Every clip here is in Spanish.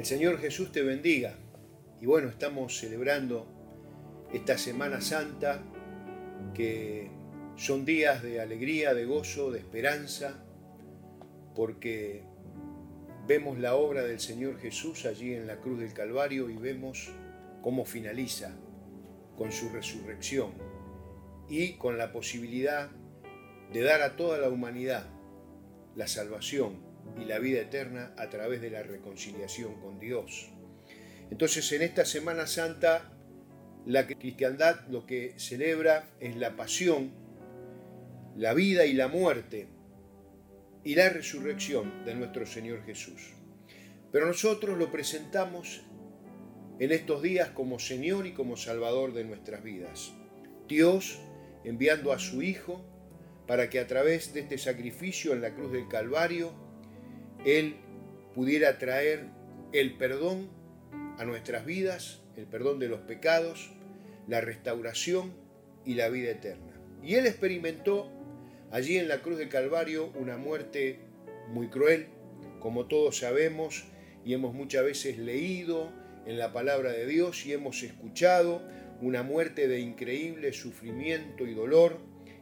El Señor Jesús te bendiga. Y bueno, estamos celebrando esta Semana Santa que son días de alegría, de gozo, de esperanza, porque vemos la obra del Señor Jesús allí en la cruz del Calvario y vemos cómo finaliza con su resurrección y con la posibilidad de dar a toda la humanidad la salvación y la vida eterna a través de la reconciliación con Dios. Entonces en esta Semana Santa la cristiandad lo que celebra es la pasión, la vida y la muerte y la resurrección de nuestro Señor Jesús. Pero nosotros lo presentamos en estos días como Señor y como Salvador de nuestras vidas. Dios enviando a su Hijo para que a través de este sacrificio en la cruz del Calvario, Él pudiera traer el perdón a nuestras vidas, el perdón de los pecados, la restauración y la vida eterna. Y Él experimentó allí en la cruz del Calvario una muerte muy cruel, como todos sabemos y hemos muchas veces leído en la palabra de Dios y hemos escuchado una muerte de increíble sufrimiento y dolor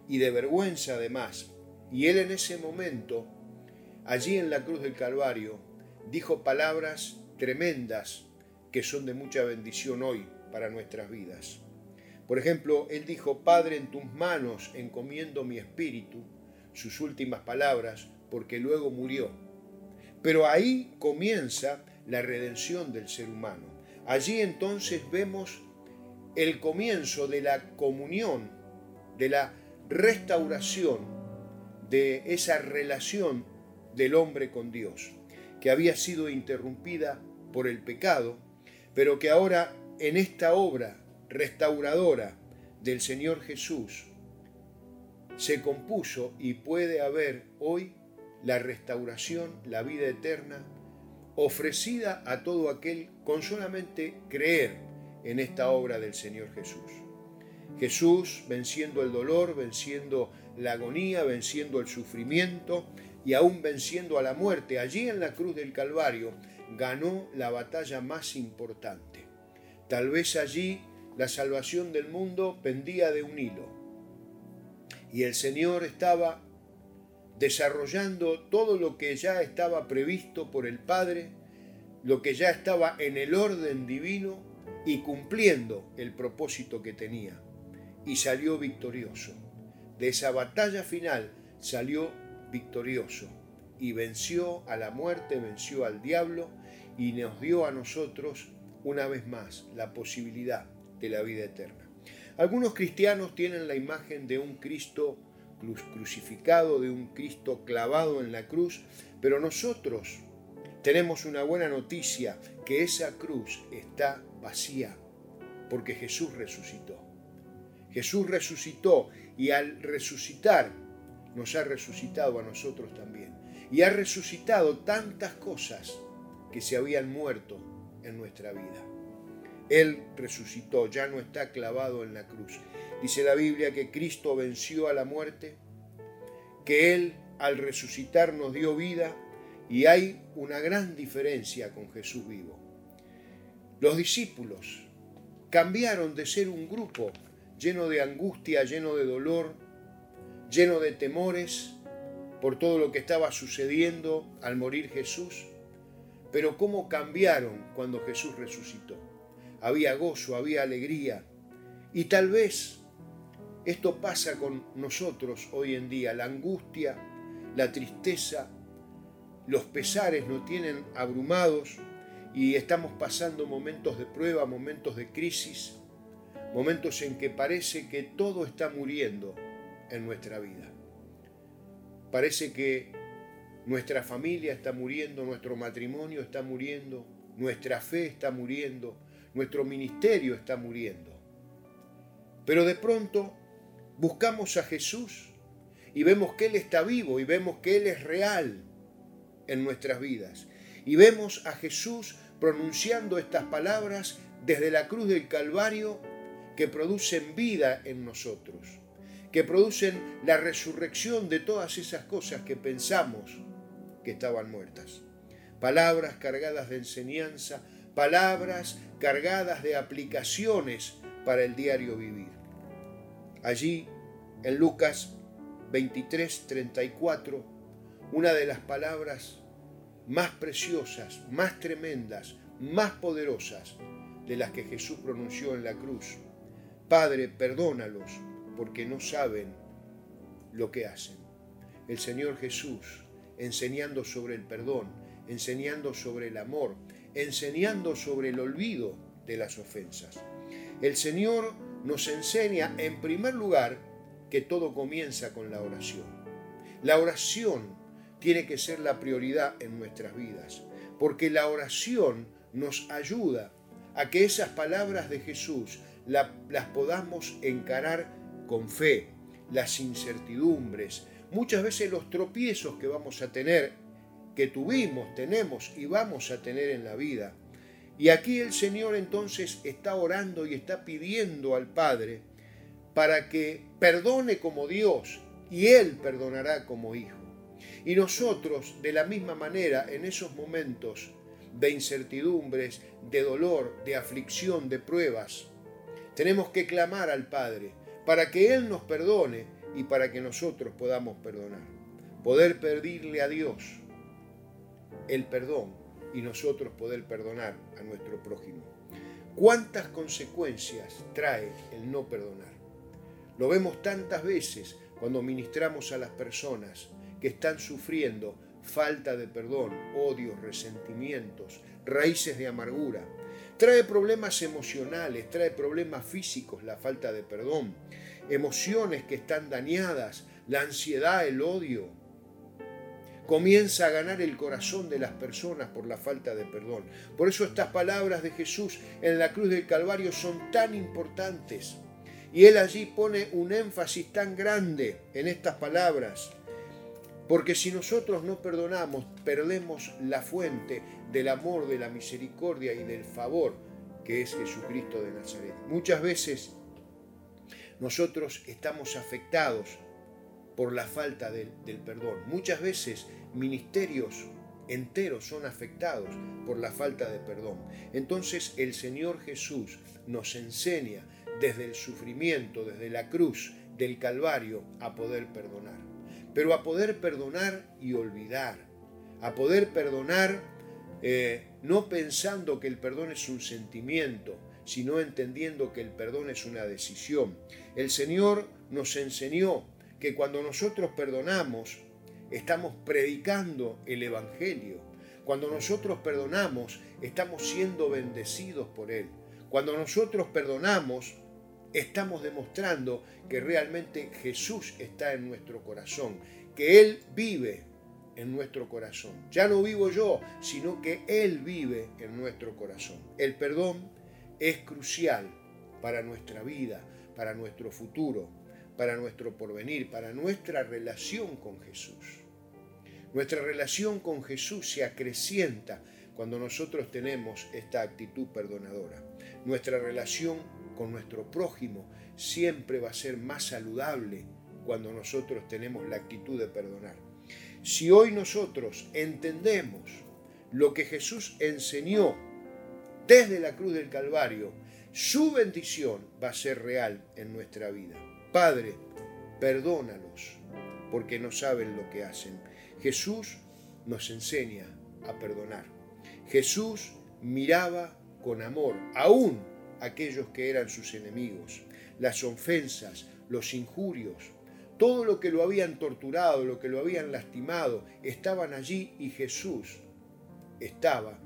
y de vergüenza además. Y él en ese momento, allí en la cruz del Calvario, dijo palabras tremendas que son de mucha bendición hoy para nuestras vidas. Por ejemplo, él dijo, Padre, en tus manos encomiendo mi espíritu, sus últimas palabras, porque luego murió. Pero ahí comienza la redención del ser humano. Allí entonces vemos el comienzo de la comunión, de la restauración de esa relación del hombre con Dios, que había sido interrumpida por el pecado, pero que ahora en esta obra restauradora del Señor Jesús se compuso y puede haber hoy la restauración, la vida eterna, ofrecida a todo aquel con solamente creer en esta obra del Señor Jesús. Jesús venciendo el dolor, venciendo la agonía, venciendo el sufrimiento y aún venciendo a la muerte, allí en la cruz del Calvario, ganó la batalla más importante. Tal vez allí la salvación del mundo pendía de un hilo. Y el Señor estaba desarrollando todo lo que ya estaba previsto por el Padre, lo que ya estaba en el orden divino y cumpliendo el propósito que tenía y salió victorioso. De esa batalla final salió victorioso y venció a la muerte, venció al diablo y nos dio a nosotros una vez más la posibilidad de la vida eterna. Algunos cristianos tienen la imagen de un Cristo crucificado, de un Cristo clavado en la cruz, pero nosotros tenemos una buena noticia, que esa cruz está vacía, porque Jesús resucitó. Jesús resucitó y al resucitar nos ha resucitado a nosotros también. Y ha resucitado tantas cosas que se habían muerto en nuestra vida. Él resucitó, ya no está clavado en la cruz. Dice la Biblia que Cristo venció a la muerte, que Él al resucitar nos dio vida y hay una gran diferencia con Jesús vivo. Los discípulos cambiaron de ser un grupo lleno de angustia, lleno de dolor, lleno de temores por todo lo que estaba sucediendo al morir Jesús. Pero cómo cambiaron cuando Jesús resucitó. Había gozo, había alegría. Y tal vez esto pasa con nosotros hoy en día. La angustia, la tristeza, los pesares nos tienen abrumados y estamos pasando momentos de prueba, momentos de crisis momentos en que parece que todo está muriendo en nuestra vida. Parece que nuestra familia está muriendo, nuestro matrimonio está muriendo, nuestra fe está muriendo, nuestro ministerio está muriendo. Pero de pronto buscamos a Jesús y vemos que Él está vivo y vemos que Él es real en nuestras vidas. Y vemos a Jesús pronunciando estas palabras desde la cruz del Calvario que producen vida en nosotros, que producen la resurrección de todas esas cosas que pensamos que estaban muertas. palabras cargadas de enseñanza, palabras cargadas de aplicaciones para el diario vivir. Allí, en Lucas 23, 34, una de las palabras más preciosas, más tremendas, más poderosas de las que Jesús pronunció en la cruz. Padre, perdónalos porque no saben lo que hacen. El Señor Jesús enseñando sobre el perdón, enseñando sobre el amor, enseñando sobre el olvido de las ofensas. El Señor nos enseña en primer lugar que todo comienza con la oración. La oración tiene que ser la prioridad en nuestras vidas, porque la oración nos ayuda a que esas palabras de Jesús las podamos encarar con fe, las incertidumbres, muchas veces los tropiezos que vamos a tener, que tuvimos, tenemos y vamos a tener en la vida. Y aquí el Señor entonces está orando y está pidiendo al Padre para que perdone como Dios y Él perdonará como Hijo. Y nosotros, de la misma manera, en esos momentos de incertidumbres, de dolor, de aflicción, de pruebas, tenemos que clamar al Padre para que Él nos perdone y para que nosotros podamos perdonar. Poder pedirle a Dios el perdón y nosotros poder perdonar a nuestro prójimo. ¿Cuántas consecuencias trae el no perdonar? Lo vemos tantas veces cuando ministramos a las personas que están sufriendo falta de perdón, odios, resentimientos, raíces de amargura. Trae problemas emocionales, trae problemas físicos la falta de perdón, emociones que están dañadas, la ansiedad, el odio. Comienza a ganar el corazón de las personas por la falta de perdón. Por eso estas palabras de Jesús en la cruz del Calvario son tan importantes. Y él allí pone un énfasis tan grande en estas palabras. Porque si nosotros no perdonamos, perdemos la fuente del amor, de la misericordia y del favor que es Jesucristo de Nazaret. Muchas veces nosotros estamos afectados por la falta del, perdón. Muchas veces ministerios enteros son afectados por la falta de perdón. Entonces el Señor Jesús nos enseña desde el sufrimiento, desde la cruz del Calvario, a poder perdonar. Pero a poder perdonar y olvidar. A poder perdonar eh, no pensando que el perdón es un sentimiento, sino entendiendo que el perdón es una decisión. El Señor nos enseñó que cuando nosotros perdonamos, estamos predicando el Evangelio. Cuando nosotros perdonamos, estamos siendo bendecidos por Él. Cuando nosotros perdonamos, estamos demostrando que realmente Jesús está en nuestro corazón, que Él vive en nuestro corazón. Ya no vivo yo, sino que Él vive en nuestro corazón. El perdón es crucial para nuestra vida, para nuestro futuro, para nuestro porvenir, para nuestra relación con Jesús. Nuestra relación con Jesús se acrecienta cuando nosotros tenemos esta actitud perdonadora. Nuestra relación con nuestro prójimo siempre va a ser más saludable cuando nosotros tenemos la actitud de perdonar. Si hoy nosotros entendemos lo que Jesús enseñó desde la cruz del Calvario, su bendición va a ser real en nuestra vida. Padre, perdónalos porque no saben lo que hacen. Jesús nos enseña a perdonar. Jesús miraba con amor aún aquellos que eran sus enemigos, las ofensas, los injurios, todo lo que lo habían torturado, lo que lo habían lastimado, estaban allí y Jesús estaba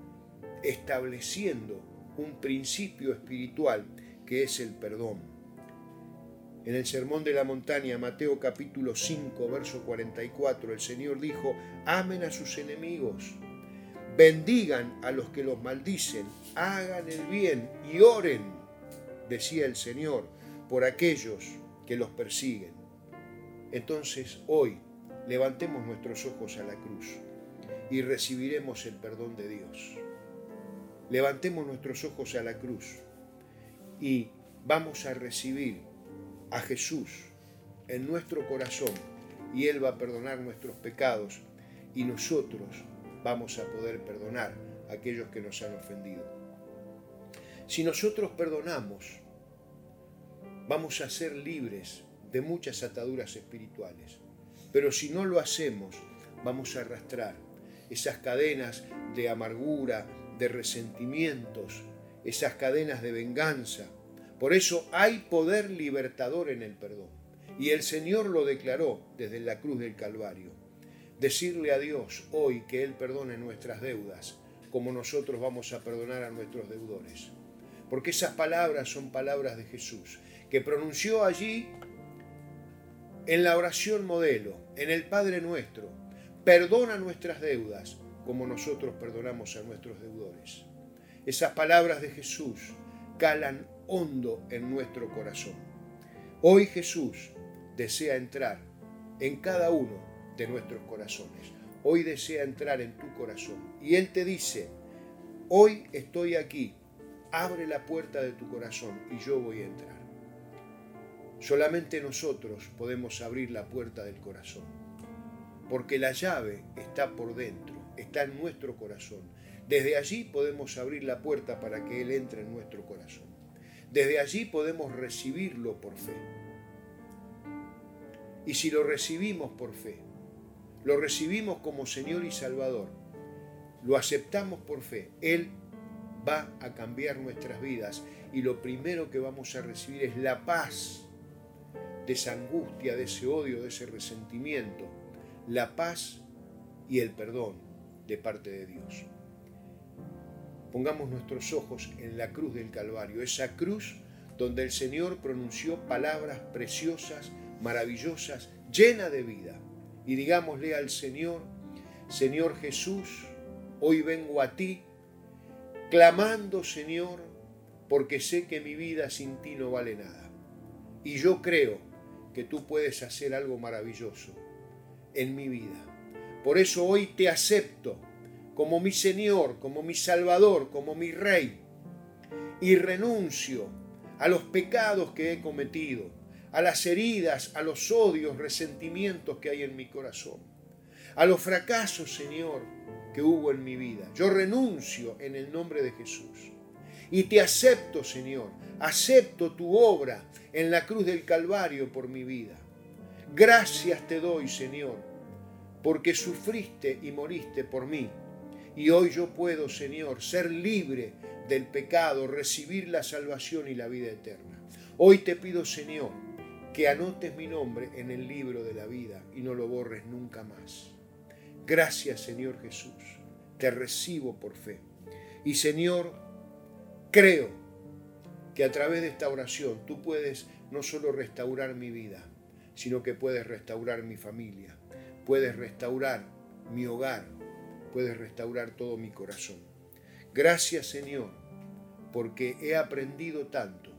estableciendo un principio espiritual que es el perdón. En el Sermón de la Montaña, Mateo capítulo 5, verso 44, el Señor dijo, amen a sus enemigos, bendigan a los que los maldicen, hagan el bien y oren, decía el Señor, por aquellos que los persiguen. Entonces hoy levantemos nuestros ojos a la cruz y recibiremos el perdón de Dios. Levantemos nuestros ojos a la cruz y vamos a recibir a Jesús en nuestro corazón y Él va a perdonar nuestros pecados y nosotros vamos a poder perdonar a aquellos que nos han ofendido. Si nosotros perdonamos, vamos a ser libres de muchas ataduras espirituales. Pero si no lo hacemos, vamos a arrastrar esas cadenas de amargura, de resentimientos, esas cadenas de venganza. Por eso hay poder libertador en el perdón. Y el Señor lo declaró desde la cruz del Calvario. Decirle a Dios hoy que Él perdone nuestras deudas, como nosotros vamos a perdonar a nuestros deudores. Porque esas palabras son palabras de Jesús, que pronunció allí en la oración modelo, en el Padre nuestro. Perdona nuestras deudas, como nosotros perdonamos a nuestros deudores. Esas palabras de Jesús calan hondo en nuestro corazón. Hoy Jesús desea entrar en cada uno de nuestros corazones. Hoy desea entrar en tu corazón. Y Él te dice, hoy estoy aquí, abre la puerta de tu corazón y yo voy a entrar. Solamente nosotros podemos abrir la puerta del corazón, porque la llave está por dentro, está en nuestro corazón. Desde allí podemos abrir la puerta para que Él entre en nuestro corazón. Desde allí podemos recibirlo por fe. Y si lo recibimos por fe, lo recibimos como Señor y Salvador, lo aceptamos por fe, Él va a cambiar nuestras vidas y lo primero que vamos a recibir es la paz de esa angustia, de ese odio, de ese resentimiento, la paz y el perdón de parte de Dios. Pongamos nuestros ojos en la cruz del Calvario, esa cruz donde el Señor pronunció palabras preciosas, maravillosas, llena de vida. Y digámosle al Señor, Señor Jesús, hoy vengo a ti, clamando, Señor, porque sé que mi vida sin ti no vale nada. Y yo creo que tú puedes hacer algo maravilloso en mi vida. Por eso hoy te acepto como mi Señor, como mi Salvador, como mi Rey. Y renuncio a los pecados que he cometido, a las heridas, a los odios, resentimientos que hay en mi corazón, a los fracasos, Señor, que hubo en mi vida. Yo renuncio en el nombre de Jesús. Y te acepto, Señor, acepto tu obra en la cruz del Calvario por mi vida. Gracias te doy, Señor, porque sufriste y moriste por mí. Y hoy yo puedo, Señor, ser libre del pecado, recibir la salvación y la vida eterna. Hoy te pido, Señor, que anotes mi nombre en el libro de la vida y no lo borres nunca más. Gracias, Señor Jesús. Te recibo por fe. Y, Señor, creo que a través de esta oración tú puedes no solo restaurar mi vida, sino que puedes restaurar mi familia, puedes restaurar mi hogar, puedes restaurar todo mi corazón. Gracias Señor, porque he aprendido tanto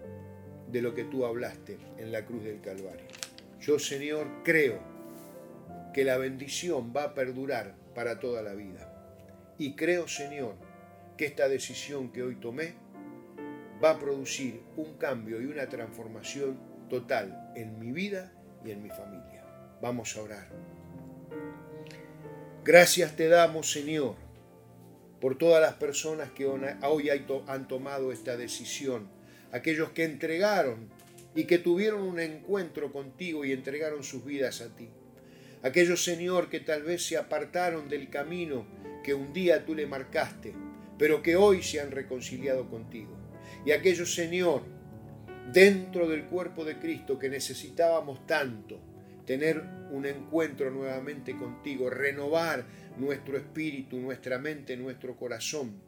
de lo que tú hablaste en la cruz del Calvario. Yo Señor creo que la bendición va a perdurar para toda la vida. Y creo Señor que esta decisión que hoy tomé va a producir un cambio y una transformación total en mi vida y en mi familia. Vamos a orar. Gracias te damos, Señor, por todas las personas que hoy han tomado esta decisión, aquellos que entregaron y que tuvieron un encuentro contigo y entregaron sus vidas a ti. Aquellos, Señor, que tal vez se apartaron del camino que un día tú le marcaste, pero que hoy se han reconciliado contigo y aquellos, Señor, dentro del cuerpo de Cristo que necesitábamos tanto, tener un encuentro nuevamente contigo, renovar nuestro espíritu, nuestra mente, nuestro corazón.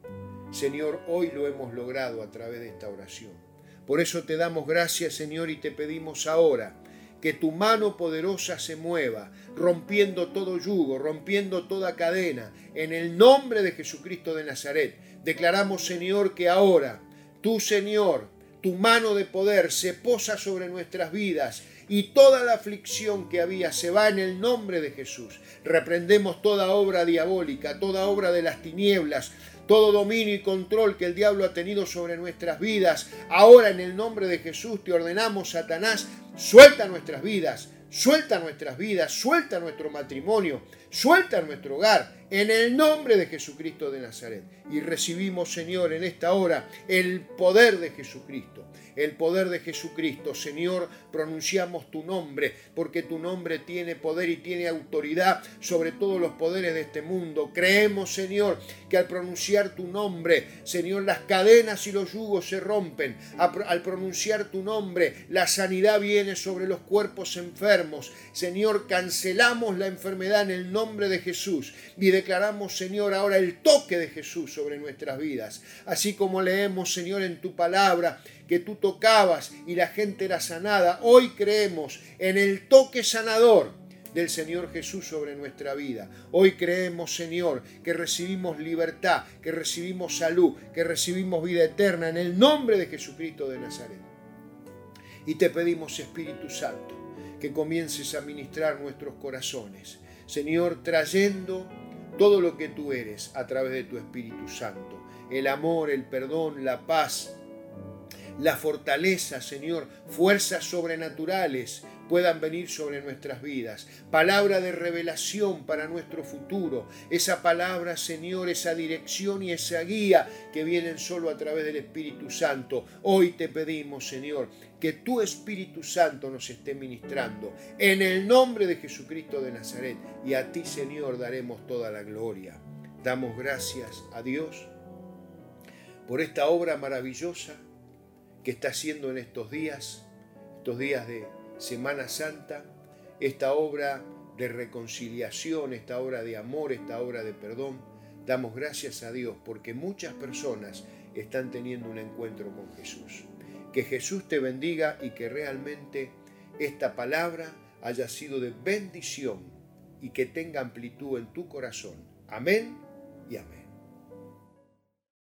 Señor, hoy lo hemos logrado a través de esta oración. Por eso te damos gracias, Señor, y te pedimos ahora que tu mano poderosa se mueva, rompiendo todo yugo, rompiendo toda cadena. En el nombre de Jesucristo de Nazaret, declaramos, Señor, que ahora Tú, Señor, tu mano de poder se posa sobre nuestras vidas y toda la aflicción que había se va en el nombre de Jesús. Reprendemos toda obra diabólica, toda obra de las tinieblas, todo dominio y control que el diablo ha tenido sobre nuestras vidas. Ahora en el nombre de Jesús te ordenamos, Satanás, suelta nuestras vidas, suelta nuestras vidas, suelta nuestro matrimonio, suelta nuestro hogar en el nombre de Jesucristo de Nazaret. Y recibimos, Señor, en esta hora el poder de Jesucristo. El poder de Jesucristo. Señor, pronunciamos tu nombre, porque tu nombre tiene poder y tiene autoridad sobre todos los poderes de este mundo. Creemos, Señor, que al pronunciar tu nombre, Señor, las cadenas y los yugos se rompen. Al pronunciar tu nombre, la sanidad viene sobre los cuerpos enfermos. Señor, cancelamos la enfermedad en el nombre de Jesús declaramos, Señor, ahora el toque de Jesús sobre nuestras vidas. Así como leemos, Señor, en tu palabra que tú tocabas y la gente era sanada, hoy creemos en el toque sanador del Señor Jesús sobre nuestra vida. Hoy creemos, Señor, que recibimos libertad, que recibimos salud, que recibimos vida eterna en el nombre de Jesucristo de Nazaret. Y te pedimos, Espíritu Santo, que comiences a ministrar nuestros corazones. Señor, trayendo todo lo que tú eres a través de tu Espíritu Santo. El amor, el perdón, la paz, la fortaleza, Señor, fuerzas sobrenaturales puedan venir sobre nuestras vidas. Palabra de revelación para nuestro futuro. Esa palabra, Señor, esa dirección y esa guía que vienen solo a través del Espíritu Santo. Hoy te pedimos, Señor, que tu Espíritu Santo nos esté ministrando. En el nombre de Jesucristo de Nazaret. Y a ti, Señor, daremos toda la gloria. Damos gracias a Dios por esta obra maravillosa que está haciendo en estos días, estos días de Semana Santa, esta obra de reconciliación, esta obra de amor, esta obra de perdón. Damos gracias a Dios porque muchas personas están teniendo un encuentro con Jesús. Que Jesús te bendiga y que realmente esta palabra haya sido de bendición y que tenga amplitud en tu corazón. Amén y amén.